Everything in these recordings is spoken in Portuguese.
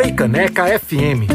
Freicaneca FM.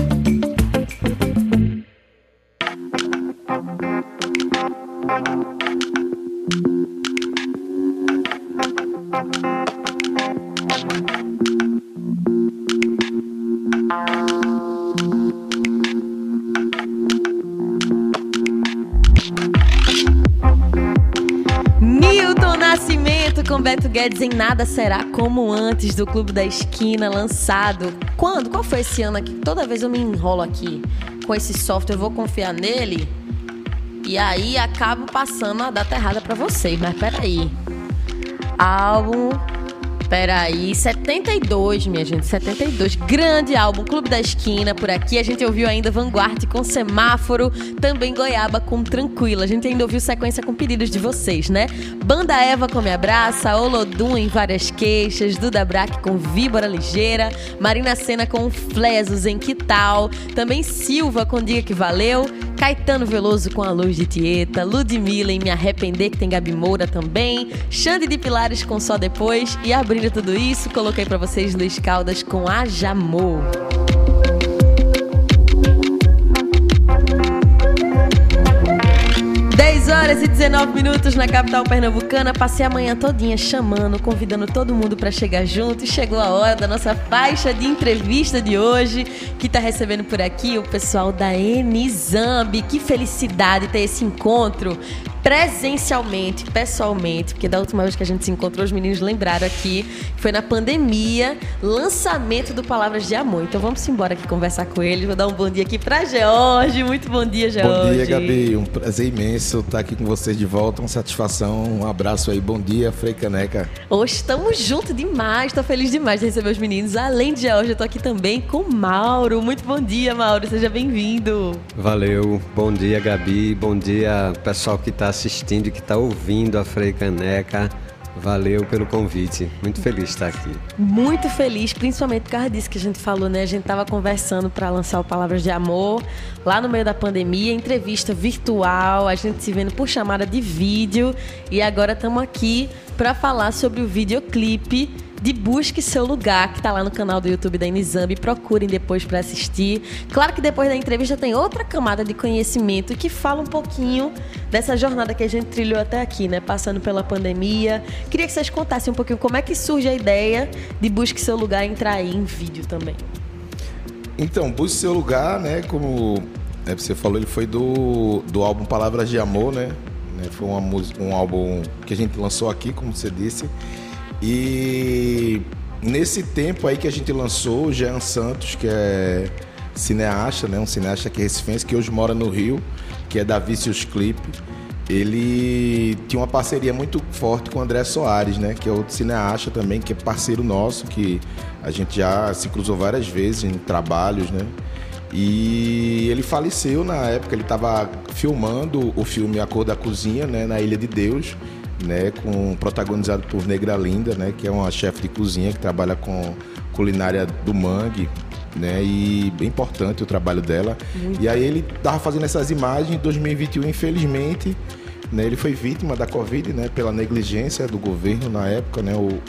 Nilton Nascimento com Beto Guedes em Nada Será Como Antes do Clube da Esquina, lançado. Quando? Qual foi esse ano aqui? Toda vez eu me enrolo aqui com esse software, eu vou confiar nele e aí acabo passando a data errada pra vocês. Mas peraí. Álbum Peraí, 72, minha gente, 72. Grande álbum, Clube da Esquina, por aqui. A gente ouviu ainda Vanguard com Semáforo, também Goiaba com Tranquila. A gente ainda ouviu sequência com pedidos de vocês, né? Banda Eva com Me Abraça, Olodum em Várias Queixas, Duda Braque com Víbora Ligeira, Marina Sena com Flesos em Que Tal, também Silva com Diga Que Valeu, Caetano Veloso com A Luz de Tieta, Ludmilla em Me Arrepender, que tem Gabi Moura também, Xande de Pilares com Só Depois e abrindo tudo isso, coloquei pra vocês Luiz Caldas com A 19 minutos na capital pernambucana. Passei a manhã todinha chamando, convidando todo mundo para chegar junto. E chegou a hora da nossa faixa de entrevista de hoje, que tá recebendo por aqui o pessoal da Enizambi. Que felicidade ter esse encontro presencialmente, pessoalmente, porque da última vez que a gente se encontrou, os meninos lembraram aqui, foi na pandemia, lançamento do Palavras de Amor. Então vamos embora aqui conversar com eles. Vou dar um bom dia aqui para George. Muito bom dia, George. Bom dia, Gabi. Um prazer imenso estar aqui com vocês de volta. Uma satisfação. Um abraço aí. Bom dia, Frei Caneca. Hoje estamos juntos demais. Estou feliz demais de receber os meninos. Além de George, eu estou aqui também com Mauro. Muito bom dia, Mauro. Seja bem-vindo. Valeu. Bom dia, Gabi. Bom dia, pessoal que está assistindo e que está ouvindo a Frei Caneca. Valeu pelo convite. Muito feliz de estar aqui. Muito feliz, principalmente por causa disso que a gente falou, né? A gente tava conversando para lançar o Palavras de Amor lá no meio da pandemia, entrevista virtual, a gente se vendo por chamada de vídeo e agora estamos aqui para falar sobre o videoclipe de Busque Seu Lugar, que está lá no canal do YouTube da Inizambi. Procurem depois para assistir. Claro que depois da entrevista tem outra camada de conhecimento que fala um pouquinho dessa jornada que a gente trilhou até aqui, né? Passando pela pandemia. Queria que vocês contassem um pouquinho como é que surge a ideia de Busque Seu Lugar entrar aí em vídeo também. Então, Busque Seu Lugar, né? Como é, você falou, ele foi do, do álbum Palavras de Amor, né? Foi uma, um álbum que a gente lançou aqui, como você disse. E nesse tempo aí que a gente lançou, o Jean Santos, que é cineasta, né? Um cineasta que é recifense, que hoje mora no Rio, que é da Vicious Clip. Ele tinha uma parceria muito forte com o André Soares, né? Que é outro cineasta também, que é parceiro nosso, que a gente já se cruzou várias vezes em trabalhos, né? E ele faleceu na época, ele estava filmando o filme A Cor da Cozinha, né, na Ilha de Deus né, com protagonizado por Negra Linda, né, que é uma chefe de cozinha que trabalha com culinária do mangue, né, e bem importante o trabalho dela. Muito e aí ele tava fazendo essas imagens em 2021, infelizmente, né, ele foi vítima da Covid, né, pela negligência do governo na época, né, o,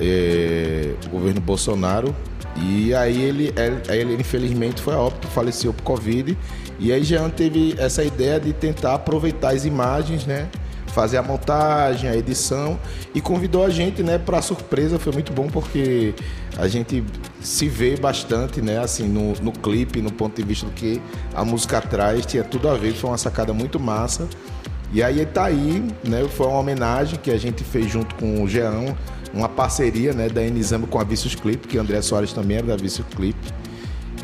é, o governo Bolsonaro. E aí ele, ele, infelizmente foi a óbito, faleceu por Covid. E aí Jean teve essa ideia de tentar aproveitar as imagens, né, fazer a montagem, a edição e convidou a gente, né, para surpresa, foi muito bom porque a gente se vê bastante, né, assim, no, no clipe, no ponto de vista do que a música traz, tinha tudo a ver, foi uma sacada muito massa. E aí tá aí, né, foi uma homenagem que a gente fez junto com o Jean, uma parceria, né, da Enizamo com a Vicious Clip, que André Soares também era da Vicious Clip.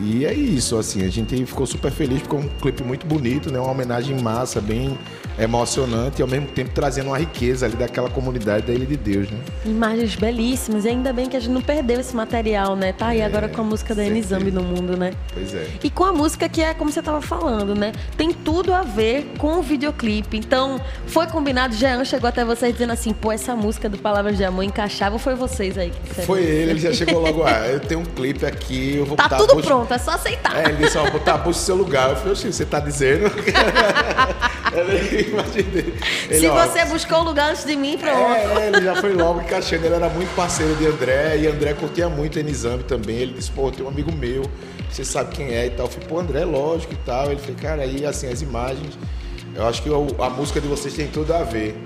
E é isso, assim, a gente ficou super feliz, ficou um clipe muito bonito, né? Uma homenagem massa, bem emocionante e ao mesmo tempo trazendo uma riqueza ali daquela comunidade da Ilha de Deus, né? Imagens belíssimas e ainda bem que a gente não perdeu esse material, né? Tá aí é, agora com a música da Enizambi no mundo, né? Pois é. E com a música que é como você tava falando, né? Tem tudo a ver com o videoclipe. Então, foi combinado, Jean chegou até vocês dizendo assim, pô, essa música do Palavras de Amor encaixava ou foi vocês aí? Que foi ele, ele já chegou logo, ah, eu tenho um clipe aqui, eu vou Tá botar, tudo vou... pronto, é só aceitar. É, ele disse, ó, botar a no seu lugar. Eu falei, você tá dizendo? imaginei. Ele, Se ó, você buscou o lugar antes de mim, pronto. É, ele já foi logo encaixando. Ele era muito parceiro de André e André curtia muito Enizambi também. Ele disse, pô, tem um amigo meu, você sabe quem é e tal. Eu falei, pô, André, lógico e tal. Ele falou, cara, aí assim, as imagens, eu acho que a música de vocês tem tudo a ver.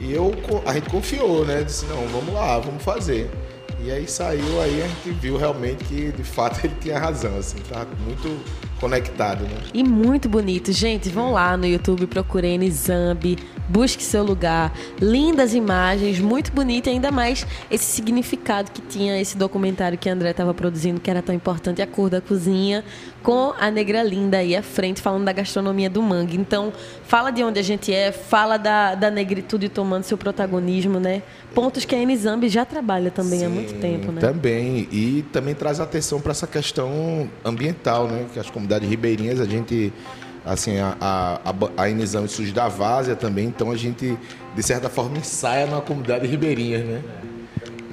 E eu, a gente confiou, né? Disse, não, vamos lá, vamos fazer. E aí saiu, aí a gente viu realmente que de fato ele tinha razão, assim, tá muito conectado, né? E muito bonito. Gente, vão lá no YouTube, procurem Zambi, busque seu lugar. Lindas imagens, muito bonito e ainda mais esse significado que tinha esse documentário que a André estava produzindo, que era tão importante, a cor da cozinha, com a negra linda aí à frente, falando da gastronomia do mangue. Então, fala de onde a gente é, fala da, da negritude tomando seu protagonismo, né? Pontos que a Enizambi já trabalha também Sim, há muito tempo, né? Também. E também traz atenção para essa questão ambiental, né? Que as comunidades ribeirinhas, a gente assim, a, a, a Inizambi surge da várzea também, então a gente, de certa forma, ensaia na comunidade ribeirinha, né?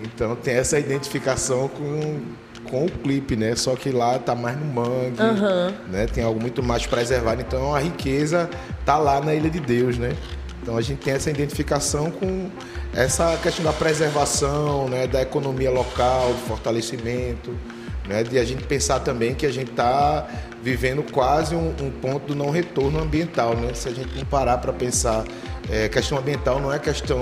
Então tem essa identificação com, com o clipe, né? Só que lá tá mais no mangue, uhum. né? Tem algo muito mais preservado. Então a riqueza tá lá na Ilha de Deus, né? Então a gente tem essa identificação com essa questão da preservação, né? Da economia local, do fortalecimento, né? De a gente pensar também que a gente está vivendo quase um, um, ponto do não retorno ambiental, né? Se a gente não parar para pensar é, questão ambiental não é questão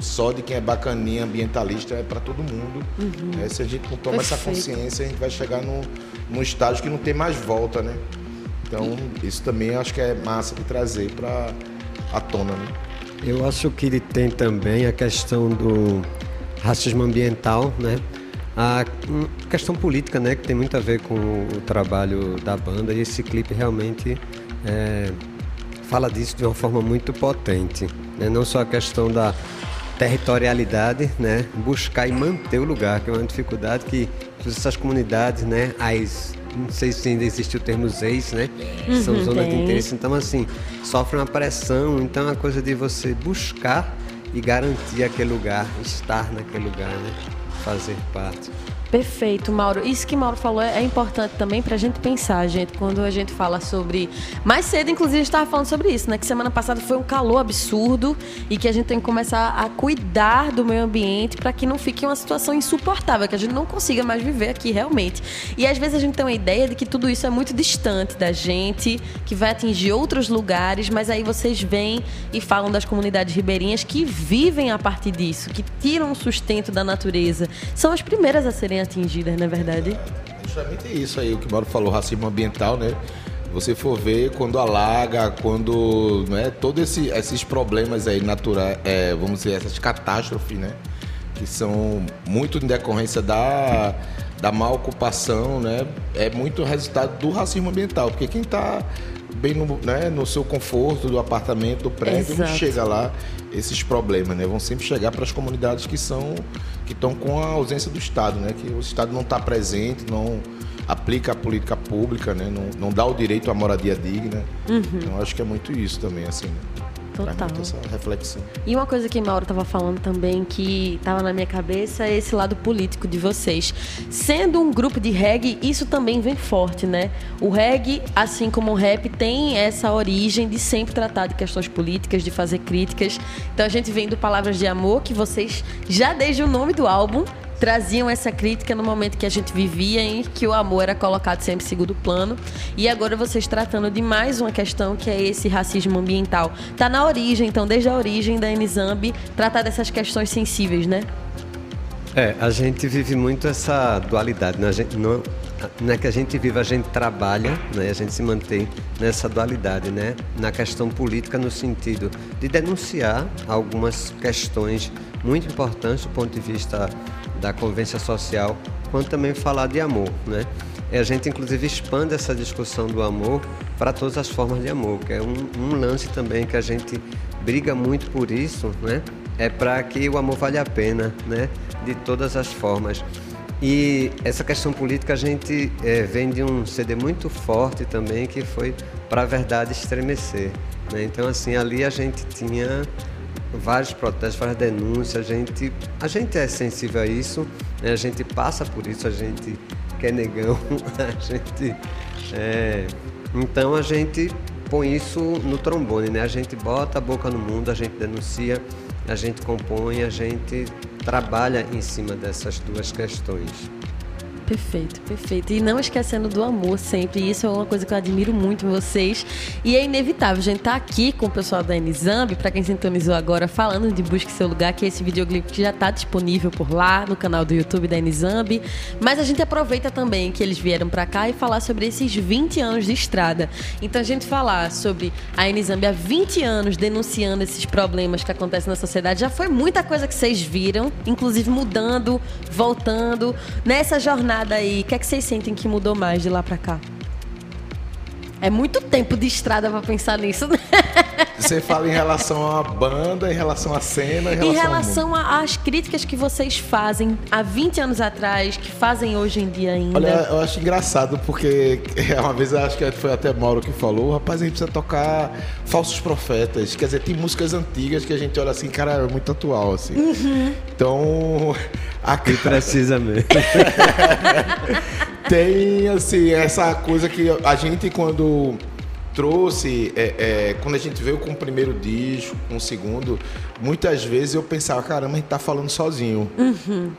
só de quem é bacaninha ambientalista, é para todo mundo. Uhum. Né? Se a gente não toma Perfeito. essa consciência, a gente vai chegar num, num estágio que não tem mais volta, né? Então, isso também acho que é massa de trazer para a tona, né? Eu acho que ele tem também a questão do racismo ambiental, né? A questão política, né, que tem muito a ver com o trabalho da banda e esse clipe realmente é, fala disso de uma forma muito potente. Né? Não só a questão da territorialidade, né? buscar e manter o lugar, que é uma dificuldade que essas comunidades, né? as não sei se ainda existe o termo ZEIS, né? Uhum, São zonas de interesse. Então, assim, sofre uma pressão. Então, é uma coisa de você buscar e garantir aquele lugar, estar naquele lugar, né? Fazer parte. Perfeito, Mauro. Isso que Mauro falou é importante também para a gente pensar, gente, quando a gente fala sobre. Mais cedo, inclusive, a gente estava falando sobre isso, né? Que semana passada foi um calor absurdo e que a gente tem que começar a cuidar do meio ambiente para que não fique uma situação insuportável, que a gente não consiga mais viver aqui realmente. E às vezes a gente tem uma ideia de que tudo isso é muito distante da gente, que vai atingir outros lugares, mas aí vocês vêm e falam das comunidades ribeirinhas que vivem a partir disso, que tiram o sustento da natureza. São as primeiras a serem atingidas, na é verdade. É justamente isso aí, o que o Mauro falou, racismo ambiental, né? Você for ver quando alaga, quando, né, todos esse, esses problemas aí naturais, é, vamos dizer, essas catástrofes, né? Que são muito em decorrência da, da má ocupação, né? É muito resultado do racismo ambiental, porque quem está bem no, né, no seu conforto do apartamento, do prédio, Exato. não chega lá esses problemas, né? Vão sempre chegar para as comunidades que são que estão com a ausência do Estado, né? Que o Estado não está presente, não aplica a política pública, né? Não, não dá o direito à moradia digna. Uhum. Então acho que é muito isso também, assim. Né? Total. essa reflexão. E uma coisa que Mauro estava falando também que estava na minha cabeça é esse lado político de vocês. Sendo um grupo de reggae, isso também vem forte, né? O reggae, assim como o rap, tem essa origem de sempre tratar de questões políticas, de fazer críticas. Então a gente vem do Palavras de Amor, que vocês, já desde o nome do álbum, traziam essa crítica no momento que a gente vivia em que o amor era colocado sempre em segundo plano. E agora vocês tratando de mais uma questão que é esse racismo ambiental. Tá na origem, então, desde a origem da Enizambi, tratar dessas questões sensíveis, né? É, a gente vive muito essa dualidade, né? A gente não, não é que a gente vive, a gente trabalha, né? A gente se mantém nessa dualidade, né? Na questão política, no sentido de denunciar algumas questões muito importantes do ponto de vista da convivência social, quanto também falar de amor, né? E a gente inclusive expande essa discussão do amor para todas as formas de amor, que é um, um lance também que a gente briga muito por isso, né? É para que o amor vale a pena, né? De todas as formas. E essa questão política a gente é, vem de um CD muito forte também que foi para a verdade estremecer. Né? Então assim ali a gente tinha vários protestos, várias denúncias. A gente, a gente é sensível a isso, né? a gente passa por isso, a gente quer negão, a gente. É, então a gente põe isso no trombone, né? A gente bota a boca no mundo, a gente denuncia, a gente compõe, a gente trabalha em cima dessas duas questões. Perfeito, perfeito. E não esquecendo do amor sempre. Isso é uma coisa que eu admiro muito em vocês. E é inevitável. A gente tá aqui com o pessoal da Nizambi, para quem sintonizou agora, falando de Busque Seu Lugar, que é esse videoclipe que já tá disponível por lá, no canal do YouTube da Nizambi. Mas a gente aproveita também que eles vieram para cá e falar sobre esses 20 anos de estrada. Então a gente falar sobre a Nizambi há 20 anos denunciando esses problemas que acontecem na sociedade, já foi muita coisa que vocês viram, inclusive mudando, voltando. Nessa jornada o que é que vocês sentem que mudou mais de lá pra cá? É muito tempo de estrada para pensar nisso, né? Você fala em relação à banda, em relação à cena, em relação, em relação às críticas que vocês fazem há 20 anos atrás, que fazem hoje em dia ainda. Olha, eu acho engraçado porque uma vez eu acho que foi até Mauro que falou, rapaz, a gente precisa tocar falsos profetas. Quer dizer, tem músicas antigas que a gente olha assim, cara, é muito atual, assim. Uhum. Então, aqui precisa mesmo. tem assim essa coisa que a gente quando trouxe é, é, quando a gente veio com o primeiro disco com o segundo muitas vezes eu pensava caramba a gente tá falando sozinho uhum.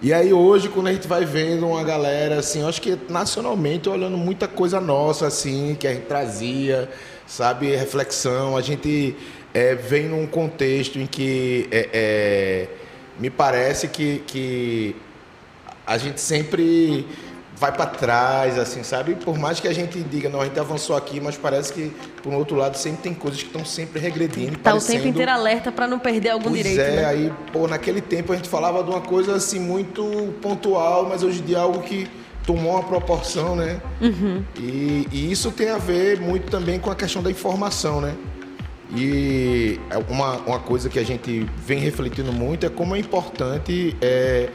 e aí hoje quando a gente vai vendo uma galera assim acho que nacionalmente olhando muita coisa nossa assim que a gente trazia sabe reflexão a gente é, vem num contexto em que é, é, me parece que, que a gente sempre vai para trás, assim, sabe? Por mais que a gente diga, não, a gente avançou aqui, mas parece que, por um outro lado, sempre tem coisas que estão sempre regredindo. Tá parecendo... o tempo inteiro alerta para não perder algum pois direito. É, né? aí, pô, naquele tempo a gente falava de uma coisa assim muito pontual, mas hoje em dia é algo que tomou uma proporção, né? Uhum. E, e, isso tem a ver muito também com a questão da informação, né? E é uma, uma coisa que a gente vem refletindo muito é como é importante é,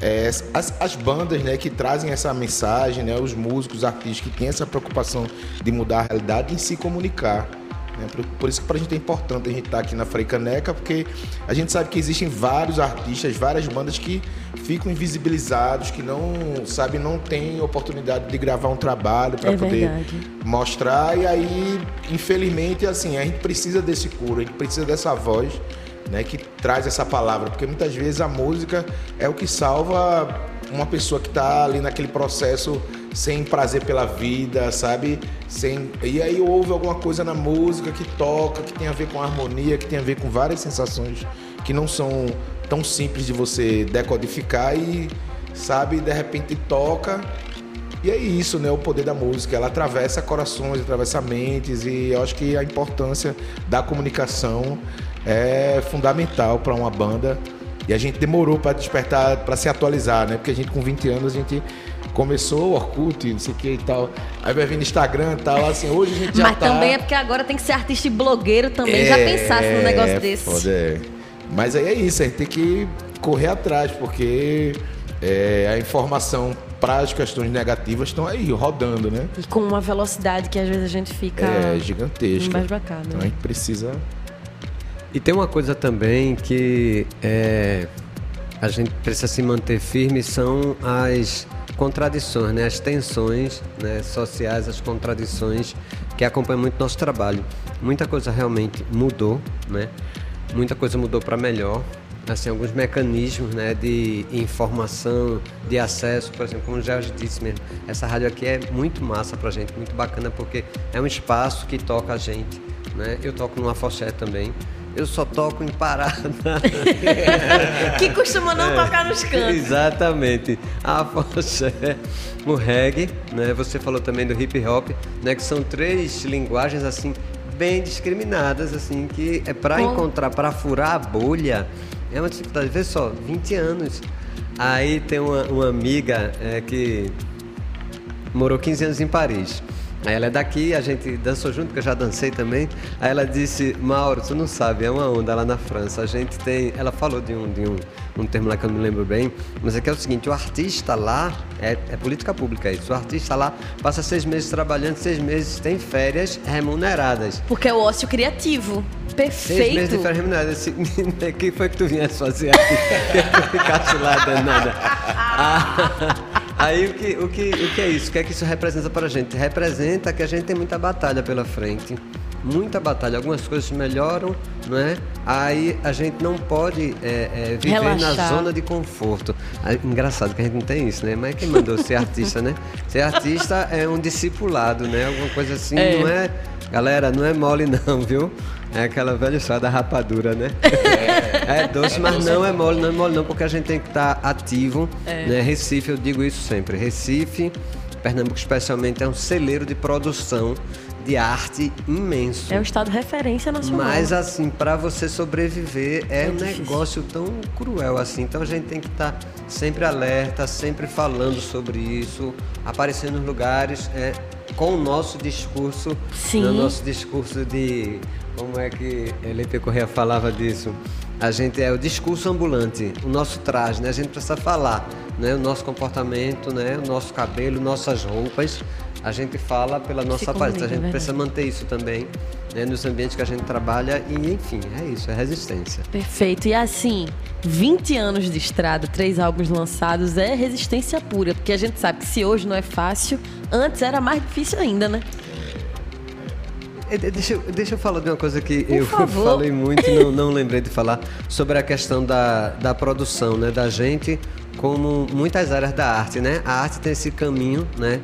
é, as, as, bandas né, que trazem essa mensagem, né, os músicos, os artistas que têm essa preocupação de mudar a realidade em se comunicar. Né? Por, por, isso que para a gente é importante a gente estar tá aqui na Freicaneca, porque a gente sabe que existem vários artistas, várias bandas que ficam invisibilizados, que não, sabe, não têm oportunidade de gravar um trabalho para é poder verdade. mostrar. E aí, infelizmente, assim, a gente precisa desse curo, a gente precisa dessa voz né, que traz essa palavra, porque muitas vezes a música é o que salva uma pessoa que está ali naquele processo sem prazer pela vida, sabe? Sem e aí ouve alguma coisa na música que toca, que tem a ver com harmonia, que tem a ver com várias sensações que não são tão simples de você decodificar e sabe, de repente toca e é isso, né? O poder da música. Ela atravessa corações, atravessa mentes e eu acho que a importância da comunicação é fundamental para uma banda. E a gente demorou para despertar, para se atualizar, né? Porque a gente com 20 anos a gente começou o Orkut, não sei o que e tal. Aí vai vir Instagram e tal, assim, hoje a gente já Mas tá... também é porque agora tem que ser artista e blogueiro também. É, já pensasse num negócio é, desse. Foda, é. Mas aí é isso, a gente tem que correr atrás, porque é, a informação para as questões negativas estão aí, rodando, né? E com uma velocidade que às vezes a gente fica... É, gigantesca. Mais bacana. Então a gente precisa e tem uma coisa também que é, a gente precisa se manter firme são as contradições, né? as tensões né? sociais, as contradições que acompanham muito nosso trabalho. Muita coisa realmente mudou, né? muita coisa mudou para melhor. Assim, alguns mecanismos né, de informação, de acesso, por exemplo, como o Jorge disse mesmo, essa rádio aqui é muito massa para a gente, muito bacana, porque é um espaço que toca a gente. Né? Eu toco numa foché também, eu só toco em parada. que costuma não é, tocar nos cantos. Exatamente. A foché, o reggae, né? Você falou também do hip hop, né? Que são três linguagens assim bem discriminadas, assim, que é para encontrar, para furar a bolha, é uma dificuldade. Vê só, 20 anos. Aí tem uma, uma amiga é, que morou 15 anos em Paris. Aí ela é daqui, a gente dançou junto, que eu já dancei também. Aí ela disse, Mauro, tu não sabe, é uma onda lá na França. A gente tem. Ela falou de um, de um, um termo lá que eu não me lembro bem, mas é que é o seguinte, o artista lá, é, é política pública isso, o artista lá passa seis meses trabalhando, seis meses tem férias remuneradas. Porque é o ócio criativo. Perfeito. Seis meses de férias remuneradas. O que foi que tu vinha fazer aqui? que tu ficaste lá danada? Ah, Aí o que, o, que, o que é isso? O que é que isso representa para a gente? Representa que a gente tem muita batalha pela frente. Muita batalha. Algumas coisas melhoram, não é? Aí a gente não pode é, é, viver Relaxar. na zona de conforto. Aí, engraçado que a gente não tem isso, né? Mas quem mandou ser artista, né? Ser artista é um discipulado, né? Alguma coisa assim, é. não é Galera, não é mole não, viu? É aquela velha história da rapadura, né? É, é doce, mas não é mole, não é mole não, porque a gente tem que estar tá ativo. É. Né? Recife, eu digo isso sempre. Recife, Pernambuco especialmente, é um celeiro de produção de arte imenso. É um estado de referência nacional. Mas assim, para você sobreviver é, é um difícil. negócio tão cruel assim. Então a gente tem que estar tá sempre alerta, sempre falando sobre isso, aparecendo nos lugares. É, com o nosso discurso, Sim. no nosso discurso de como é que Leite Correia falava disso? A gente é o discurso ambulante, o nosso traje, né? A gente precisa falar, né? O nosso comportamento, né? O nosso cabelo, nossas roupas. A gente fala pela nossa aparência. A gente é precisa manter isso também né, nos ambientes que a gente trabalha e, enfim, é isso, é resistência. Perfeito. E assim, 20 anos de estrada, três álbuns lançados, é resistência pura, porque a gente sabe que se hoje não é fácil, antes era mais difícil ainda, né? É, deixa, deixa eu falar de uma coisa que Por eu favor. falei muito e não, não lembrei de falar sobre a questão da, da produção, né? Da gente, como muitas áreas da arte, né? A arte tem esse caminho, né?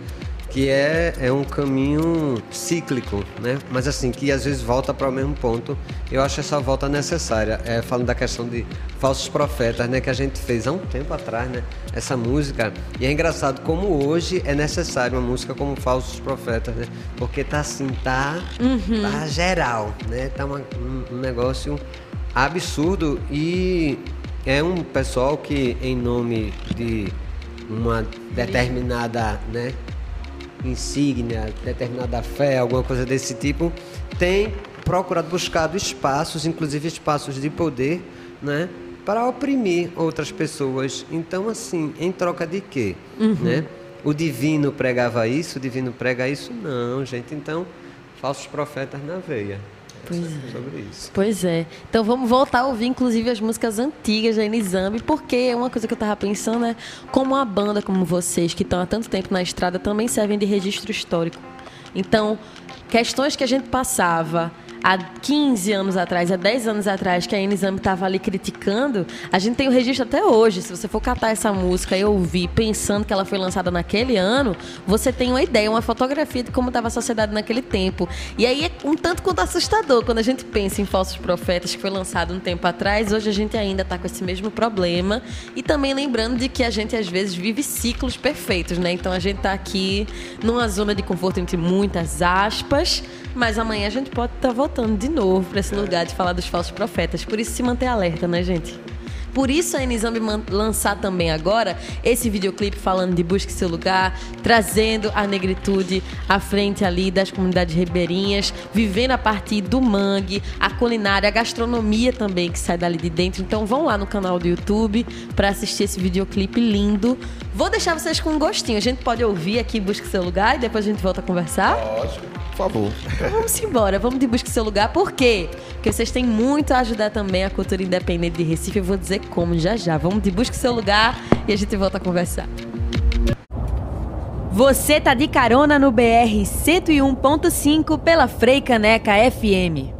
Que é, é um caminho cíclico, né? Mas assim, que às vezes volta para o mesmo ponto. Eu acho essa volta necessária. É, falando da questão de falsos profetas, né? Que a gente fez há um tempo atrás, né? Essa música. E é engraçado como hoje é necessário uma música como Falsos Profetas, né? Porque tá assim, tá, uhum. tá geral, né? Tá uma, um, um negócio absurdo e é um pessoal que em nome de uma determinada, né? Insígnia, determinada fé, alguma coisa desse tipo, tem procurado buscar espaços, inclusive espaços de poder, né, para oprimir outras pessoas. Então, assim, em troca de quê? Uhum. Né? O divino pregava isso, o divino prega isso? Não, gente. Então, falsos profetas na veia. Pois é. sobre isso. Pois é. Então vamos voltar a ouvir, inclusive, as músicas antigas da Enizambi, porque uma coisa que eu tava pensando é como uma banda como vocês, que estão há tanto tempo na estrada, também servem de registro histórico. Então, questões que a gente passava há 15 anos atrás, há 10 anos atrás, que a Enizame estava ali criticando, a gente tem o registro até hoje. Se você for catar essa música e ouvir pensando que ela foi lançada naquele ano, você tem uma ideia, uma fotografia de como estava a sociedade naquele tempo. E aí é um tanto quanto assustador quando a gente pensa em Falsos Profetas, que foi lançado um tempo atrás. Hoje a gente ainda está com esse mesmo problema. E também lembrando de que a gente às vezes vive ciclos perfeitos, né? Então a gente está aqui numa zona de conforto entre muitas aspas mas amanhã a gente pode estar tá voltando de novo para esse lugar de falar dos falsos profetas. Por isso se manter alerta, né, gente? Por isso a Enizambi lançar também agora esse videoclipe falando de Busque Seu Lugar, trazendo a negritude à frente ali das comunidades ribeirinhas, vivendo a partir do mangue, a culinária, a gastronomia também que sai dali de dentro. Então vão lá no canal do YouTube para assistir esse videoclipe lindo. Vou deixar vocês com um gostinho. A gente pode ouvir aqui Busque Seu Lugar e depois a gente volta a conversar? Lógico. Por favor. Então vamos embora, vamos de busca seu lugar. Por quê? Porque vocês têm muito a ajudar também a cultura independente de Recife. Eu vou dizer como já já. Vamos de busca seu lugar e a gente volta a conversar. Você tá de carona no BR 101.5 pela Freicaneca FM.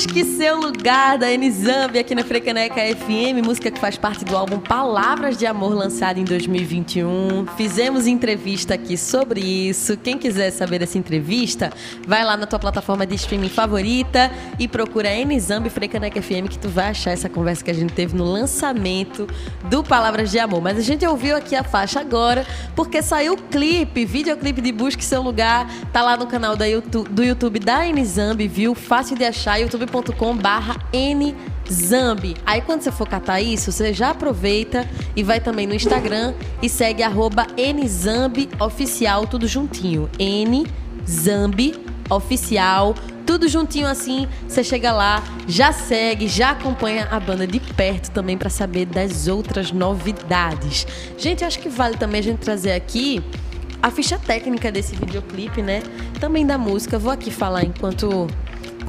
Busque seu lugar da Enizambi aqui na Frecaneca FM, música que faz parte do álbum Palavras de Amor, lançado em 2021. Fizemos entrevista aqui sobre isso. Quem quiser saber dessa entrevista, vai lá na tua plataforma de streaming favorita e procura Enizambi Frecaneca FM que tu vai achar essa conversa que a gente teve no lançamento do Palavras de Amor. Mas a gente ouviu aqui a faixa agora porque saiu o clipe, videoclipe de Busque seu lugar, tá lá no canal YouTube, do YouTube da Enizambi, viu? Fácil de achar, YouTube youtube.com barra nzambi. Aí quando você for catar isso, você já aproveita e vai também no Instagram e segue nzambioficial, tudo juntinho. nzambioficial, tudo juntinho assim, você chega lá, já segue, já acompanha a banda de perto também para saber das outras novidades. Gente, acho que vale também a gente trazer aqui a ficha técnica desse videoclipe, né? Também da música. Vou aqui falar enquanto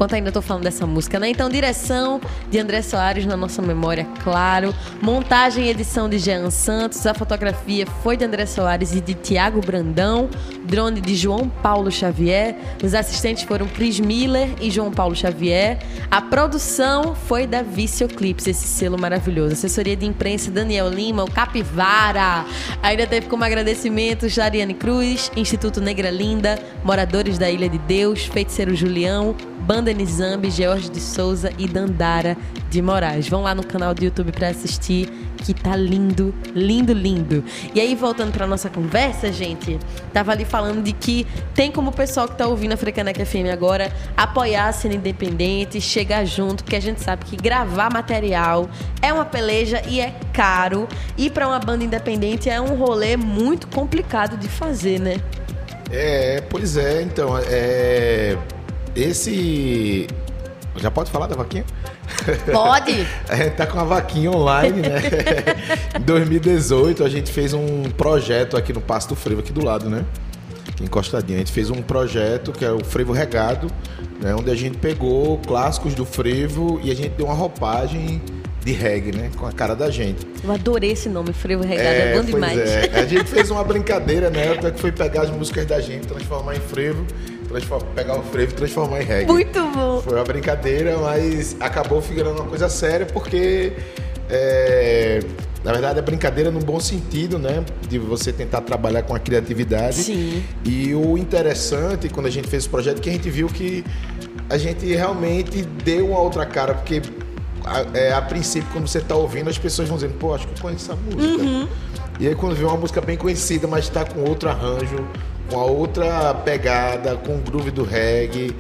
enquanto ainda tô falando dessa música, né? Então, direção de André Soares na nossa memória, claro. Montagem e edição de Jean Santos. A fotografia foi de André Soares e de Tiago Brandão. Drone de João Paulo Xavier. Os assistentes foram Cris Miller e João Paulo Xavier. A produção foi da Vício Clips, esse selo maravilhoso. Assessoria de imprensa Daniel Lima, o Capivara. Ainda teve como agradecimento Jariane Cruz, Instituto Negra Linda, moradores da Ilha de Deus, Feiticeiro Julião, Banda Nizambi, George de Souza e Dandara de Moraes. Vão lá no canal do YouTube para assistir, que tá lindo, lindo, lindo. E aí, voltando para nossa conversa, gente, tava ali falando de que tem como o pessoal que tá ouvindo a Frecaneca FM agora apoiar a cena independente, chegar junto, porque a gente sabe que gravar material é uma peleja e é caro. E para uma banda independente é um rolê muito complicado de fazer, né? É, pois é, então, é esse. Já pode falar da vaquinha? Pode! a gente tá com a vaquinha online, né? em 2018 a gente fez um projeto aqui no Pasto do Frevo, aqui do lado, né? Encostadinho. A gente fez um projeto que é o Frevo Regado, né? Onde a gente pegou clássicos do frevo e a gente deu uma roupagem de reggae, né? Com a cara da gente. Eu adorei esse nome, Frevo Regado, é, é bom demais. É. A gente fez uma brincadeira, né? Até que foi pegar as músicas da gente, transformar em frevo pegar o frevo e transformar em reggae. Muito bom. Foi uma brincadeira, mas acabou ficando uma coisa séria porque é, na verdade é brincadeira no bom sentido, né? De você tentar trabalhar com a criatividade. Sim. E o interessante quando a gente fez esse projeto é que a gente viu que a gente realmente deu uma outra cara, porque a, é, a princípio, quando você está ouvindo, as pessoas vão dizendo, pô, acho que eu conheço essa música. Uhum. E aí quando vê uma música bem conhecida, mas está com outro arranjo, com a outra pegada, com o groove do reggae,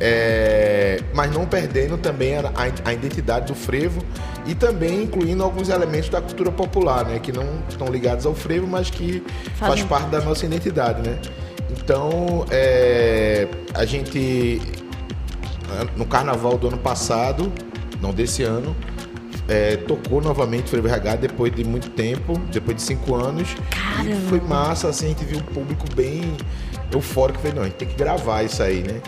é, mas não perdendo também a, a, identidade do frevo e também incluindo alguns elementos da cultura popular, né, que não estão ligados ao frevo, mas que faz parte da nossa identidade, né. Então, é, a gente no Carnaval do ano passado, não desse ano, é, tocou novamente o Frevo RH depois de muito tempo, depois de cinco anos. Caramba. E foi massa, assim, a gente viu o público bem eufórico. Falei, não, a gente tem que gravar isso aí, né?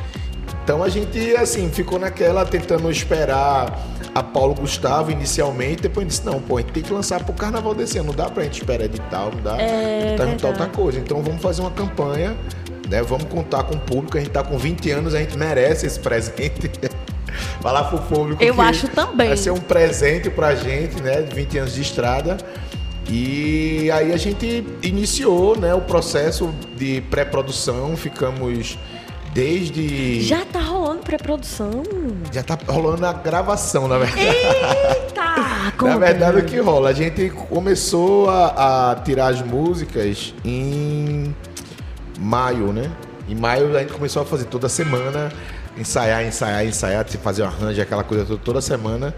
Então a gente, assim, ficou naquela tentando esperar a Paulo Gustavo inicialmente, depois disse, não, pô, a gente tem que lançar pro carnaval desse ano, não dá pra gente esperar edital, não dá é, pra juntar outra coisa. Então vamos fazer uma campanha, né? Vamos contar com o público, a gente tá com 20 anos, a gente merece esse presente. falar pro público. Eu acho também. Vai ser um presente pra gente, né? De 20 anos de estrada. E aí a gente iniciou né, o processo de pré-produção, ficamos desde. Já tá rolando pré-produção? Já tá rolando a gravação, na verdade. Eita! na verdade, o que rola? A gente começou a, a, tirar as músicas em maio, né? Em maio a gente começou a fazer toda semana ensaiar, ensaiar, ensaiar, fazer um arranjo, aquela coisa toda, toda semana.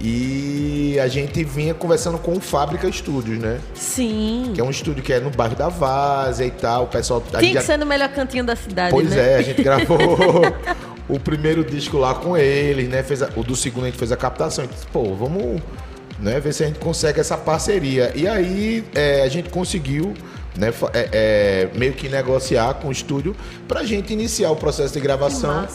E a gente vinha conversando com o Fábrica Estúdios, né? Sim. Que é um estúdio que é no bairro da Várzea e tal. O pessoal. Tinha que já... ser no melhor cantinho da cidade. Pois né? é, a gente gravou o primeiro disco lá com eles, né? Fez a... o do segundo a gente fez a captação. A gente disse, pô, vamos né, ver se a gente consegue essa parceria. E aí é, a gente conseguiu né, é, é, meio que negociar com o estúdio para a gente iniciar o processo de gravação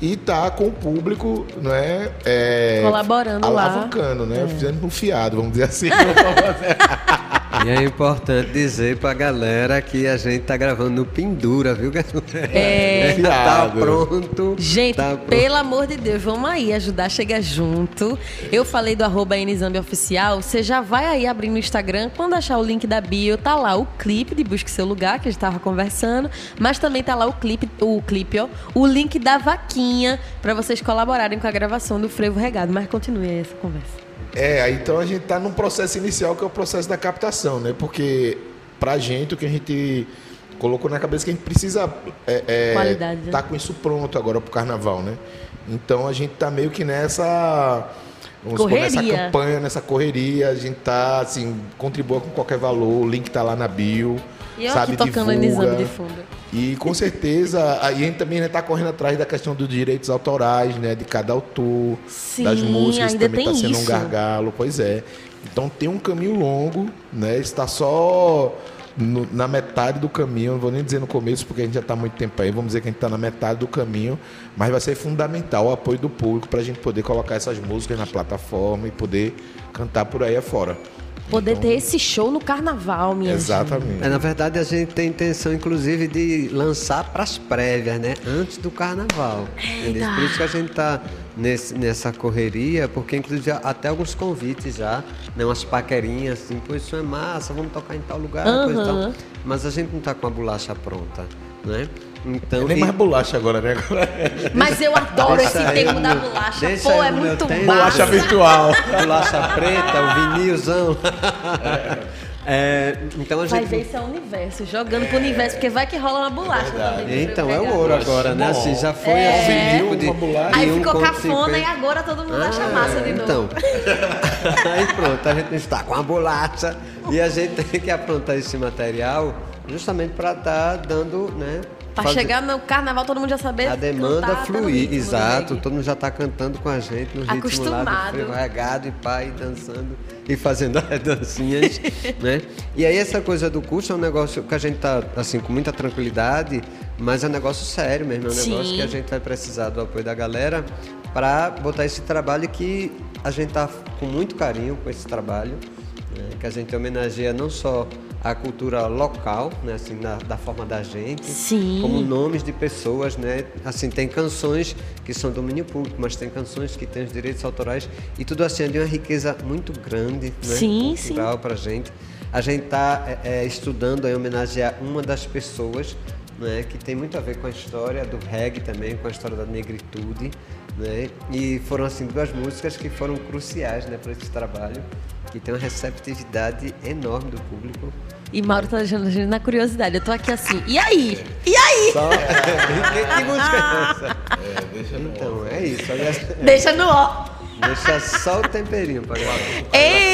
e tá com o público, né, é, colaborando alavancando, lá. né, é. fazendo um fiado, vamos dizer assim. E é importante dizer pra galera que a gente tá gravando no Pendura, viu, galera? É. tá pronto. Gente, tá pronto. pelo amor de Deus, vamos aí ajudar a chegar junto. Eu falei do arroba Oficial, você já vai aí abrir no Instagram, quando achar o link da bio, tá lá o clipe de Busque Seu Lugar, que a gente tava conversando, mas também tá lá o clipe, o clipe, ó, o link da vaquinha, para vocês colaborarem com a gravação do Frevo Regado. Mas continue aí essa conversa. É, então a gente está num processo inicial que é o processo da captação, né? Porque pra gente o que a gente colocou na cabeça é que a gente precisa é, é, né? tá com isso pronto agora pro carnaval, né? Então a gente tá meio que nessa vamos supor, nessa campanha, nessa correria, a gente tá assim, contribua com qualquer valor, o link tá lá na bio. E eu sabe, aqui tocando divulga, de fundo. E com certeza, a gente também está correndo atrás da questão dos direitos autorais, né? De cada autor, Sim, das músicas, ainda também está sendo isso. um gargalo, pois é. Então tem um caminho longo, né? Está só no, na metade do caminho, não vou nem dizer no começo, porque a gente já está muito tempo aí, vamos dizer que a gente está na metade do caminho, mas vai ser fundamental o apoio do público para a gente poder colocar essas músicas na plataforma e poder cantar por aí afora. Poder então, ter esse show no carnaval, minha Exatamente. É, na verdade, a gente tem intenção, inclusive, de lançar para as prévias, né? Antes do carnaval. Eita. Por isso que a gente está nessa correria, porque inclusive até alguns convites já, né? Umas paquerinhas assim, pô, isso é massa, vamos tocar em tal lugar, uhum. coisa e tal. Mas a gente não está com a bolacha pronta, né? Então, nem e... mais bolacha agora, né? Mas eu adoro deixa esse termo da bolacha. Pô, é muito bom. Bolacha virtual. bolacha preta, o vinilzão. É, então a gente... Vai ver se é o universo, jogando é... pro universo, porque vai que rola uma bolacha. É então, é o ouro agora, né? Assim, já foi é... assim, de, uma bolacha. Aí ficou um cafona e agora todo mundo ah, acha massa de novo. Então, aí pronto, a gente está com a bolacha e a gente tem que aprontar esse material justamente para estar tá dando, né? Para fazer... chegar no carnaval, todo mundo já saber. A demanda cantar, fluir, exato. Todo mundo já está cantando com a gente no ritmo Acostumado. lá do regado e pai dançando e fazendo as dancinhas, né? E aí essa coisa do curso é um negócio que a gente tá assim com muita tranquilidade, mas é um negócio sério mesmo, é um Sim. negócio que a gente vai precisar do apoio da galera para botar esse trabalho que a gente tá com muito carinho com esse trabalho, né? que a gente homenageia não só a cultura local, né, assim, na, da forma da gente, Sim. como nomes de pessoas, né, assim, tem canções que são domínio público, mas tem canções que têm os direitos autorais e tudo assim é de uma riqueza muito grande, né, sim, cultural para gente. A gente está é, é, estudando em homenagear uma das pessoas, né, que tem muito a ver com a história do reggae também, com a história da negritude, né, e foram assim duas músicas que foram cruciais, né, para esse trabalho e tem uma receptividade enorme do público. E Mauro tá deixando na curiosidade. Eu tô aqui assim, e aí? E aí? Só... que música é essa? É, deixa no Então, é isso. Aliás, Deixa no ó. Deixa só o temperinho pra galera.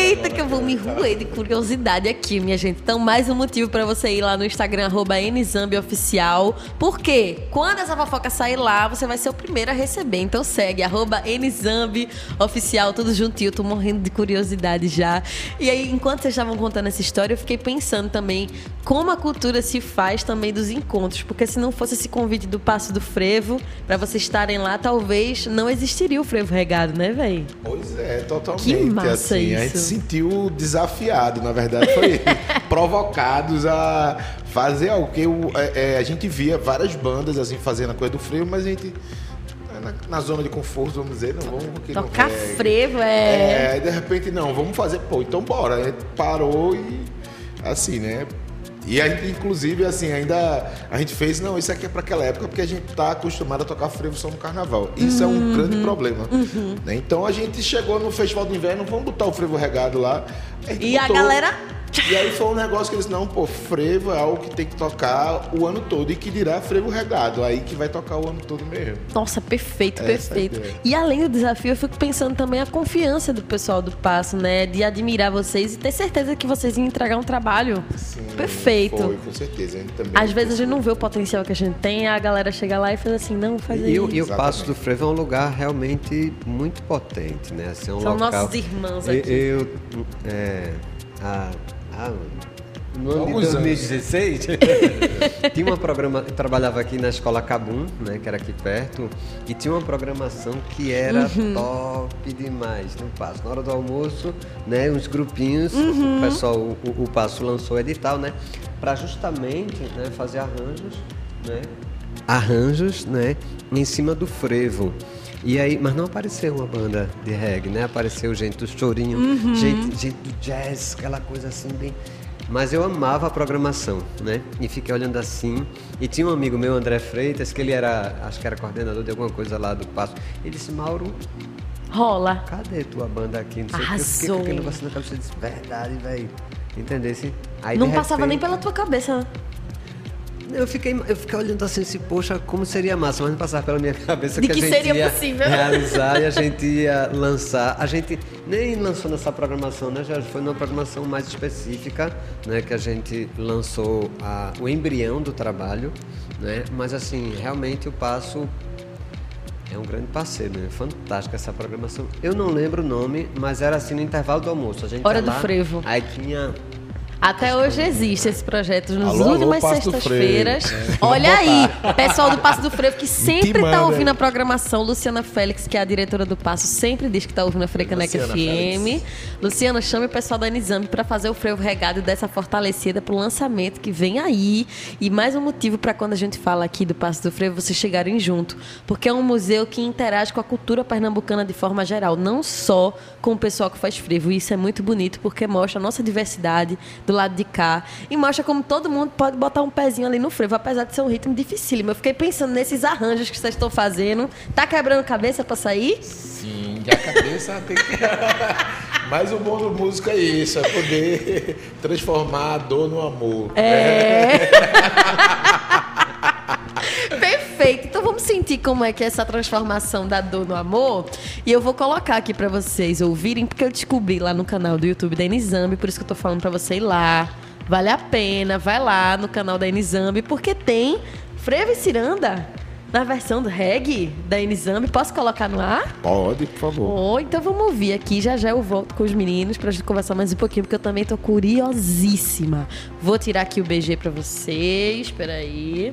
Eita, que eu vou me roer de curiosidade aqui, minha gente. Então, mais um motivo para você ir lá no Instagram, NZambiOficial. Porque quando essa fofoca sair lá, você vai ser o primeiro a receber. Então segue, arroba NZambiOficial, tudo juntinho. Eu tô morrendo de curiosidade já. E aí, enquanto vocês estavam contando essa história, eu fiquei pensando também como a cultura se faz também dos encontros. Porque se não fosse esse convite do Passo do Frevo, para vocês estarem lá, talvez não existiria o frevo regado, né, velho? Pois é, totalmente. Que massa assim, isso. Sentiu desafiado, na verdade, foi provocados a fazer algo que eu, é, é, a gente via várias bandas assim fazendo a coisa do frevo, mas a gente é, na, na, zona de conforto, vamos dizer, não vamos porque Tocar não, é, frevo é... é. de repente não, vamos fazer, pô, então bora. A gente parou e assim, né? E a gente, inclusive, assim, ainda a gente fez, não, isso aqui é para aquela época, porque a gente está acostumado a tocar frevo só no carnaval. Isso uhum. é um uhum. grande problema. Uhum. Né? Então a gente chegou no Festival do Inverno, vamos botar o frevo regado lá. A e botou, a galera e aí foi um negócio que eles, não, pô, frevo é algo que tem que tocar o ano todo. E que dirá frevo regado, aí que vai tocar o ano todo mesmo. Nossa, perfeito, Essa perfeito. É e além do desafio, eu fico pensando também a confiança do pessoal do Passo, né? De admirar vocês e ter certeza que vocês iam entregar um trabalho Sim, perfeito. Foi, com certeza. também Às vezes a gente não vê o potencial que a gente tem, a galera chega lá e faz assim, não, faz e, isso. E o Passo do Frevo é um lugar realmente muito potente, né? Assim, é um São local... nossos irmãos aqui. Eu, eu é, a, ah, no ano Alguns de 2016, tinha uma programa, eu trabalhava aqui na escola Cabum, né, que era aqui perto, e tinha uma programação que era uhum. top demais no Passo. Na hora do almoço, né, uns grupinhos, uhum. o pessoal, o, o Passo lançou edital, né, para justamente, né, fazer arranjos, né, arranjos, né, em cima do frevo. E aí, mas não apareceu uma banda de reggae, né? Apareceu gente do chorinho, uhum. gente, gente do jazz, aquela coisa assim bem. Mas eu amava a programação, né? E fiquei olhando assim. E tinha um amigo meu, André Freitas, que ele era, acho que era coordenador de alguma coisa lá do Passo. Ele disse, Mauro. Rola. Cadê tua banda aqui? Não sei Arrasou. Eu fiquei com aquele negócio na cabeça. Eu disse, verdade, velho. Entendesse? Aí, não passava repente, nem pela tua cabeça, né? Eu fiquei, eu fiquei olhando assim, assim, poxa, como seria massa, mas não passava pela minha cabeça De que, que a gente seria ia possível. realizar e a gente ia lançar. A gente nem lançou nessa programação, né? Já foi numa programação mais específica, né? Que a gente lançou a, o embrião do trabalho, né? Mas assim, realmente o passo é um grande parceiro, né? Fantástica essa programação. Eu não lembro o nome, mas era assim no intervalo do almoço. A gente Hora do frevo. Aí tinha Até hoje existe esse projeto Alô, alô, últimas sextas-feiras. É. Olha aí, pessoal do Passo do Frevo que sempre tá Intimando, ouvindo a programação. Luciana Félix, que é a diretora do Passo, sempre diz que tá ouvindo a Frecaneca Luciana FM. Félix. Luciana, chame o pessoal da Nizambi para fazer o frevo regado dessa fortalecida pro lançamento que vem aí. E mais um motivo para quando a gente fala aqui do Passo do Frevo, vocês chegarem junto. Porque é um museu que interage com a cultura pernambucana de forma geral, não só com o pessoal que faz frevo. E isso é muito bonito porque mostra a nossa diversidade do lado de cá. E mostra como todo mundo pode botar um pezinho ali no frevo, apesar de ser um ritmo dificílimo. Eu fiquei pensando nesses arranjos que vocês estão fazendo. Tá quebrando cabeça para sair? Sim, a cabeça tem que. Mas o bom do músico é isso, é poder transformar a dor no amor. É. Perfeito. Então vamos sentir como é que é essa transformação da dor no amor. E eu vou colocar aqui pra vocês ouvirem, porque eu descobri lá no canal do YouTube da Enizambi, por isso que eu tô falando pra você ir lá. Vale a pena, vai lá no canal da Enizambi, porque tem Frevo e Ciranda na versão do reggae da Enizambi. Posso colocar no ar? Pode, por favor. Oh, então vamos ouvir aqui. Já já eu volto com os meninos pra gente conversar mais um pouquinho, porque eu também tô curiosíssima. Vou tirar aqui o BG pra vocês. Espera aí.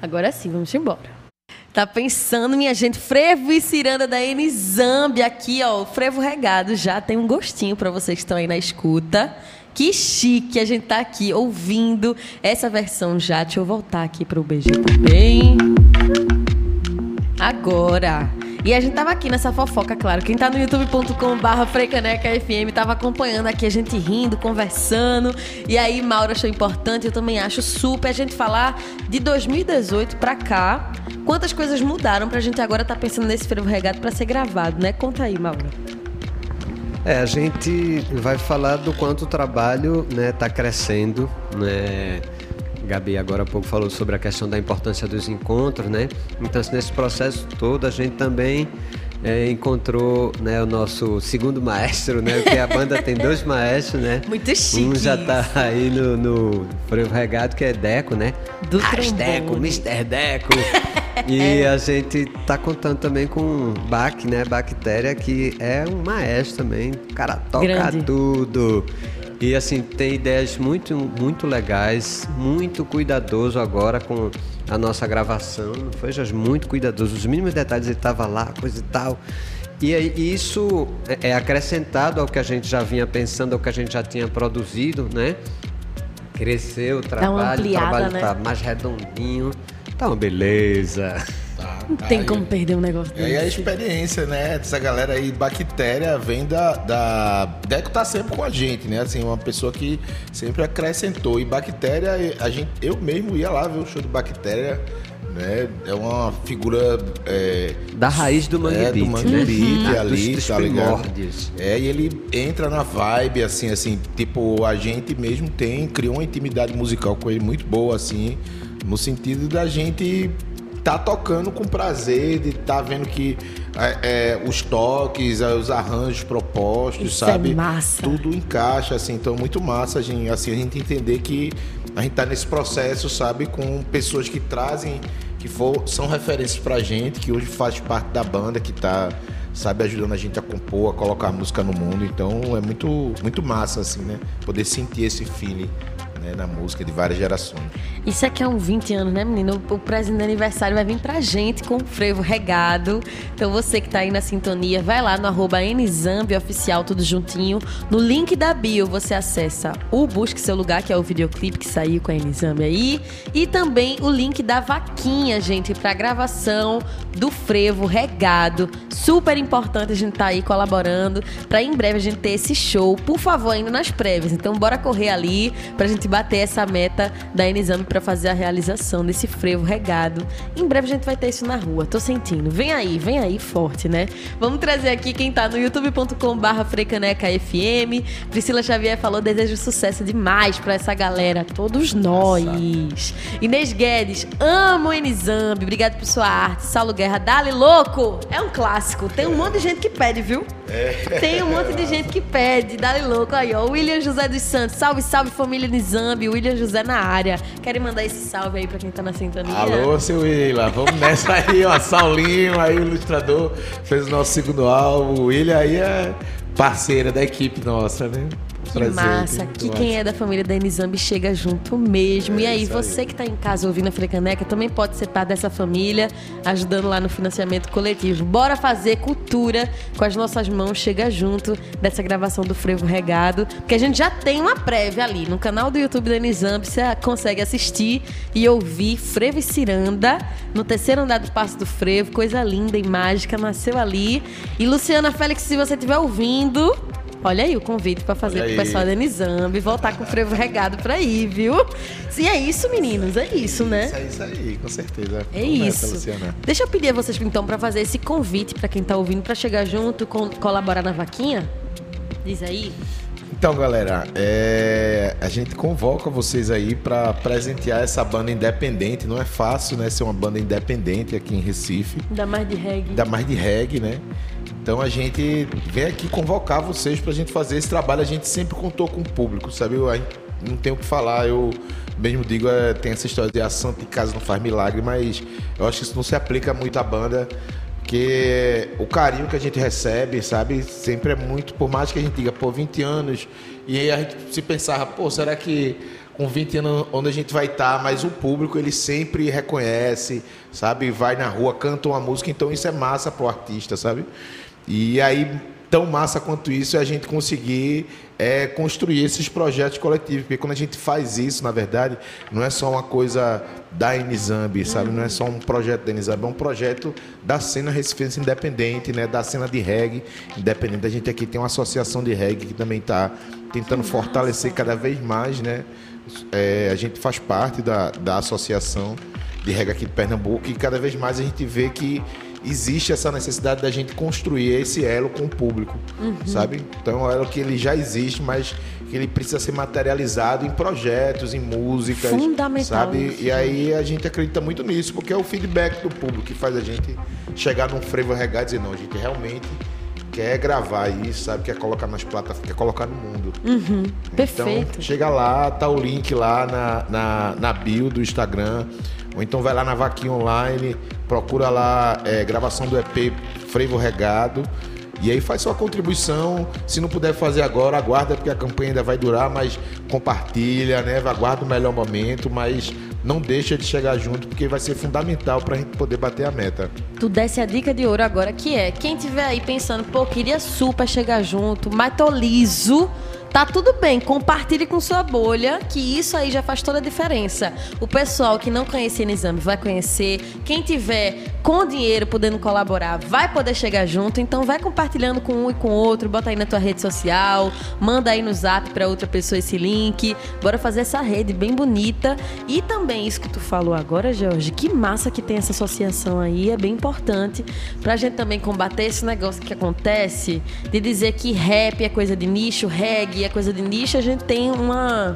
Agora sim, vamos embora. Tá pensando, minha gente, frevo e ciranda da Enizambi aqui, ó. O frevo regado já tem um gostinho pra vocês que estão aí na escuta. Que chique a gente tá aqui ouvindo essa versão já. Deixa eu voltar aqui pro BG também. Agora. E a gente tava aqui nessa fofoca, claro. Quem tá no youtube.com/barra FM tava acompanhando aqui a gente rindo, conversando. E aí, Mauro achou importante, eu também acho super a gente falar de 2018 pra cá. Quantas coisas mudaram pra gente agora tá pensando nesse frevo regado pra ser gravado, né? Conta aí, Mauro. É, a gente vai falar do quanto o trabalho está crescendo, né? Gabi agora há pouco falou sobre a questão da importância dos encontros, né? Então assim, nesse processo todo a gente também é, encontrou né, o nosso segundo maestro, né? Porque a banda tem dois maestros, né? Muito chique Um já tá isso. aí no, no frevo regado, que é Deco, né? Do As Deco. Mr. Deco. E a gente tá contando também com o Bac, né? Bactéria, que é um maestro também. O cara toca Grande. tudo. E assim, tem ideias muito, muito legais, muito cuidadoso agora com a nossa gravação. Não foi, Jorge? Muito cuidadoso. Os mínimos detalhes ele estava lá, coisa e tal. E aí, isso é é acrescentado ao que a gente já vinha pensando, ao que a gente já tinha produzido, né? Cresceu o trabalho, ampliada, o trabalho né? tá mais redondinho. Tá uma beleza. Tá, Não tá tem aí. como perder um negócio E aí a desse. experiência, né, dessa galera aí, bactéria, vem da, da... Deco tá sempre com a gente, né? Assim, uma pessoa que sempre acrescentou. E bactéria, a gente, eu mesmo ia lá ver o show do bactéria, né? É uma figura... é, Da raiz do Mangue é, Beat, do Mangue né? Beat Dos- ali, dos tá ligado? É, e ele entra na vibe, assim, assim, tipo, a gente mesmo tem, criou uma intimidade musical com ele muito boa, assim, no sentido da gente tá tocando com prazer, de tá vendo que é, é, os toques, é, os arranjos propostos, Isso sabe? é massa. Tudo encaixa, assim, então é muito massa, gente, assim, a gente entender que a gente tá nesse processo, sabe, com pessoas que trazem, que for, são referências pra gente, que hoje faz parte da banda, que tá, sabe, ajudando a gente a compor, a colocar a música no mundo. Então é muito, muito massa, assim, né? Poder sentir esse feeling né, na música de várias gerações. Isso aqui é um 20 anos, né, menino? O presente de aniversário vai vir pra gente com o frevo regado. Então você que tá aí na sintonia, vai lá no arroba oficial, tudo juntinho. No link da bio você acessa o Busque Seu Lugar, que é o videoclipe que saiu com a Nzambi aí. E também o link da vaquinha, gente, pra gravação do frevo regado. Super importante a gente tá aí colaborando pra em breve a gente ter esse show. Por favor, ainda nas prévias. Então bora correr ali pra gente bater essa meta da Enexame pra fazer a realização desse frevo regado. Em breve a gente vai ter isso na rua. Tô sentindo. Vem aí, vem aí forte, né? Vamos trazer aqui quem tá no youtube.com/barra Frecaneca FM. Priscila Xavier falou: desejo sucesso demais pra essa galera, todos nós. Inês Guedes, amo Enizambi. Obrigado por sua arte. Saulo Guerra, Dali Louco. É um clássico. Tem um monte de gente que pede, viu? Tem um monte de gente que pede. Dali Louco aí, ó. William José dos Santos. Salve, salve família Nizambi. William José na área. Querem mandar esse salve aí pra quem tá na sintonia? Alô, seu Willa, vamos nessa aí, ó. Saulinho, aí o ilustrador, fez o nosso segundo álbum. O William aí é parceira da equipe nossa, né? Que Presente, massa. Que quem massa. é da família da Enizambi chega junto mesmo. É e aí, você que tá em casa ouvindo a Frecaneca também pode ser parte dessa família, ajudando lá no financiamento coletivo. Bora fazer cultura com as nossas mãos, chega junto dessa gravação do Frevo Regado, porque a gente já tem uma prévia ali no canal do YouTube da Enizambi, você consegue assistir e ouvir Frevo e Ciranda no terceiro andar do Passo do Frevo, coisa linda e mágica, nasceu ali. E Luciana Félix, se você estiver ouvindo, Olha aí o convite pra fazer Olha pro pessoal da Nizambi voltar com o frevo regado pra ir, viu? E é isso, meninos, é isso, né? É isso aí, com certeza. É isso. Luciana. Deixa eu pedir a vocês então pra fazer esse convite pra quem tá ouvindo pra chegar junto, colaborar na vaquinha. Diz aí. Então, galera, é, a gente convoca vocês aí para presentear essa banda independente. Não é fácil, né, ser uma banda independente aqui em Recife, Ainda mais de reggae. ainda mais de reggae, né? Então a gente vem aqui convocar vocês para a gente fazer esse trabalho. A gente sempre contou com o público, sabe? Eu aí não tenho o que falar. Eu mesmo digo, é, tem essa história de a santa de casa não faz milagre, mas eu acho que isso não se aplica muito à banda. Porque o carinho que a gente recebe, sabe, sempre é muito, por mais que a gente diga, pô, 20 anos, e aí a gente se pensava, pô, será que com 20 anos onde a gente vai estar, mas o público ele sempre reconhece, sabe, vai na rua, canta uma música, então isso é massa pro artista, sabe? E aí, tão massa quanto isso é a gente conseguir é, construir esses projetos coletivos, porque quando a gente faz isso, na verdade, não é só uma coisa da Enizambi, sabe? Não é só um projeto da Enizambi, é um projeto da cena recifense independente, né? Da cena de reggae independente. A gente aqui tem uma associação de reggae que também está tentando fortalecer cada vez mais, né? É, a gente faz parte da, da associação de reggae aqui de Pernambuco e cada vez mais a gente vê que existe essa necessidade da gente construir esse elo com o público, sabe? Então é um elo que ele já existe, mas que ele precisa ser materializado em projetos, em músicas, Fundamental sabe? isso, E aí a gente acredita muito nisso, porque é o feedback do público que faz a gente chegar num frevo regado e dizer, não, a gente realmente quer gravar isso, sabe? Quer colocar nas plataformas, quer colocar no mundo. Perfeito. Então, chega lá, tá o link lá na, na, na bio do Instagram. Ou então vai lá na Vaquinha Online, procura lá é, gravação do EP Frevo Regado. E aí faz sua contribuição. Se não puder fazer agora, aguarda, porque a campanha ainda vai durar, mas compartilha, né? Aguarda o melhor momento, mas não deixa de chegar junto, porque vai ser fundamental para a gente poder bater a meta. Tu desse a dica de ouro agora, que é quem tiver aí pensando, pô, queria super chegar junto, mas tô liso. Tá tudo bem, compartilhe com sua bolha, que isso aí já faz toda a diferença. O pessoal que não conhecia Nizame vai conhecer. Quem tiver com dinheiro podendo colaborar vai poder chegar junto. Então vai compartilhando com um e com outro, bota aí na tua rede social, manda aí no zap pra outra pessoa esse link. Bora fazer essa rede bem bonita. E também isso que tu falou agora, Jorge, que massa que tem essa associação aí, é bem importante pra gente também combater esse negócio que acontece de dizer que rap é coisa de nicho, reggae é coisa de nicho, a gente tem uma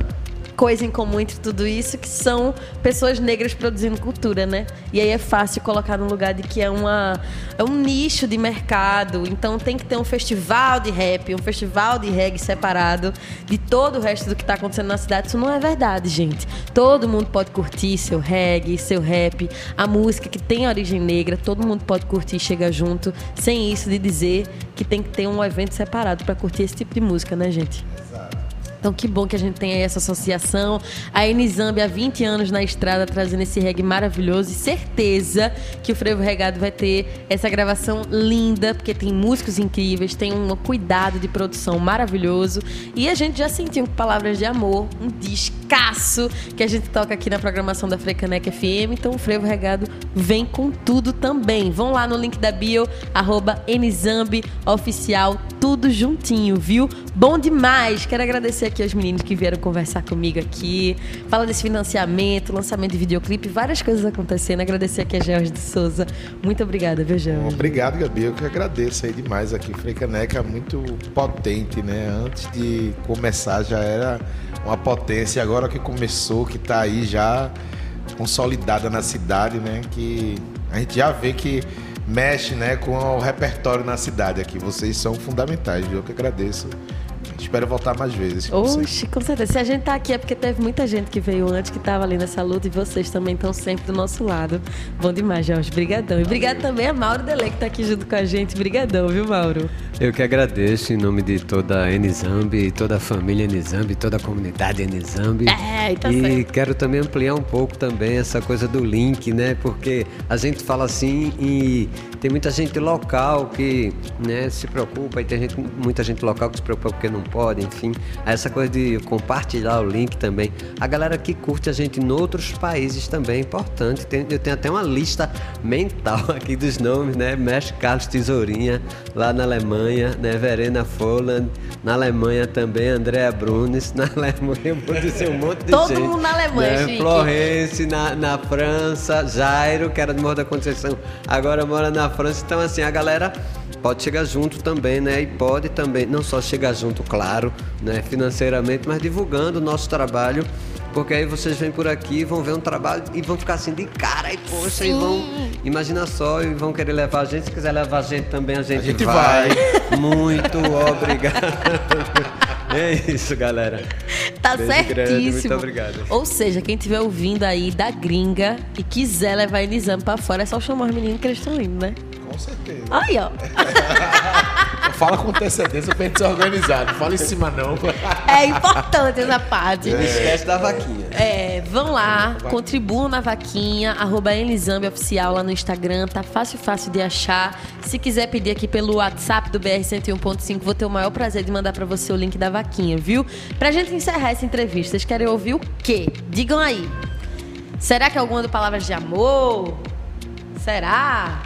coisa em comum entre tudo isso, que são pessoas negras produzindo cultura, né? E aí é fácil colocar no lugar de que é, uma, é um nicho de mercado. Então tem que ter um festival de rap, um festival de reggae separado de todo o resto do que está acontecendo na cidade. Isso não é verdade, gente. Todo mundo pode curtir seu reggae, seu rap, a música que tem origem negra, todo mundo pode curtir e chegar junto, sem isso de dizer que tem que ter um evento separado para curtir esse tipo de música, né, gente? Então, que bom que a gente tem aí essa associação. A Enizambi há 20 anos na estrada trazendo esse reggae maravilhoso e certeza que o Frevo Regado vai ter essa gravação linda, porque tem músicos incríveis, tem um cuidado de produção maravilhoso. E a gente já sentiu palavras de amor, um descasso que a gente toca aqui na programação da Frecanec FM. Então, o Frevo Regado vem com tudo também. Vão lá no link da bio, arroba Enizambi Oficial, tudo juntinho, viu? Bom demais! Quero agradecer aqui aos meninos que vieram conversar comigo aqui. Fala desse financiamento, lançamento de videoclipe, várias coisas acontecendo. Agradecer aqui a George de Souza. Muito obrigada, viu, George? Obrigado, Gabi. Eu que agradeço aí demais aqui. Frei Caneca é muito potente, né? Antes de começar já era uma potência. Agora que começou, que tá aí já consolidada na cidade, né? Que a gente já vê que mexe, né, com o repertório na cidade aqui. Vocês são fundamentais, viu? Eu que agradeço. Espero voltar mais vezes. Oxe, com certeza. Se a gente tá aqui é porque teve muita gente que veio antes, que tava ali nessa luta, e vocês também estão sempre do nosso lado. Bom demais, Jorge. Brigadão. E obrigado também a Mauro Dele, que tá aqui junto com a gente. Brigadão, viu, Mauro? Eu que agradeço em nome de toda a Enizambi, toda a família Enizambi, toda a comunidade Enizambi. É, tá e certo. quero também ampliar um pouco também essa coisa do link, né? Porque a gente fala assim e tem muita gente local que né, se preocupa e tem gente, muita gente local que se preocupa porque não pode, enfim. Essa coisa de compartilhar o link também. A galera que curte a gente em outros países também é importante. Tem- eu tenho até uma lista mental aqui dos nomes, né? Mestre Carlos Tesourinha, lá na Alemanha, né? Verena Folland, na Alemanha também, Andrea Brunes, na Alemanha, um monte de Todo gente. mundo na Alemanha, né? chique. Florence na, na França, Jairo, que era de Morro da Conceição, agora mora na França. Então, assim, a galera pode chegar junto também, né? E pode também, não só chegar junto, claro, né? Financeiramente, mas divulgando o nosso trabalho. Porque aí vocês vêm por aqui, vão ver um trabalho e vão ficar assim de cara e poxa, e vão. Imagina só, e vão querer levar a gente. Se quiser levar a gente também, a gente, gente vai. Muito obrigado. É isso, galera. Tá Beijo certíssimo. grande, muito obrigado. Ou seja, quem estiver ouvindo aí da gringa e quiser levar a exame pra fora, é só chamar os meninos que eles estão indo, né? Com certeza. Aí, ó. Fala com antecedência pra gente se organizar. Não fala em cima, não. É importante essa parte. Não esquece da vaquinha. É, vão lá, contribuam na vaquinha, arroba Enlizambi Oficial lá no Instagram, tá fácil, fácil de achar. Se quiser pedir aqui pelo WhatsApp do BR 101.5, vou ter o maior prazer de mandar pra você o link da vaquinha, viu? Pra gente encerrar essa entrevista, vocês querem ouvir o quê? Digam aí. Será que é alguma do Palavras de Amor? Será?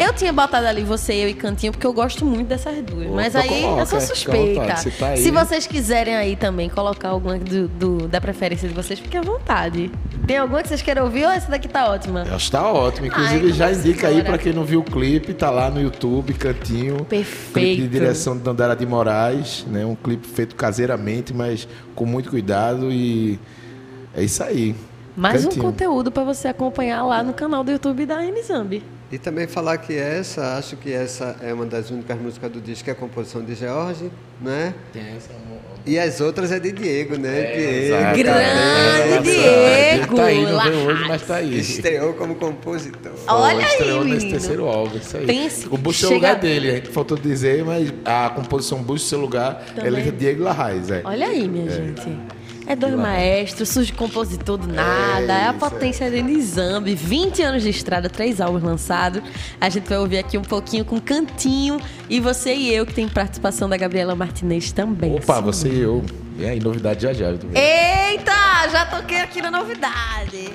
Eu tinha botado ali você, eu e Cantinho, porque eu gosto muito dessas duas. Mas aí eu sou suspeita. vontade, você tá. Se vocês quiserem aí também colocar alguma do, do- da preferência de vocês, fiquem à vontade. Tem alguma que vocês queiram ouvir ou essa daqui tá ótima? Que tá ótimo. Inclusive, Ai, já indica aí pra quem não viu o clipe, tá lá no YouTube, Cantinho. Perfeito. Clipe de direção de Dandara de Moraes, né? Um clipe feito caseiramente, mas com muito cuidado e é isso aí. Mais Cantinho. um conteúdo pra você acompanhar lá no canal do YouTube da Nzambi. E também falar que essa, acho que essa é uma das únicas músicas do disco que é a composição de George, né? E as outras é de Diego, né? Diego. exato. Grande É, Diego! Tá aí, não veio hoje, mas tá aí. Estreou como compositor. Olha aí, estreou nesse menino. terceiro álbum, isso aí. Pense, o Bush é o chega- lugar dele, a gente faltou dizer, mas a composição Bush, seu lugar, ela é Também. Diego Larraz, é. Olha aí, minha gente. É dois maestros, surge compositor do nada, é, a isso, potência de Nizambi, 20 anos de estrada, três álbuns lançados. A gente vai ouvir aqui um pouquinho com Cantinho e você e eu, que tem participação da Gabriela Martinez também. Opa, Sim. você e eu. E aí, novidade já já. Eita, já toquei aqui na novidade.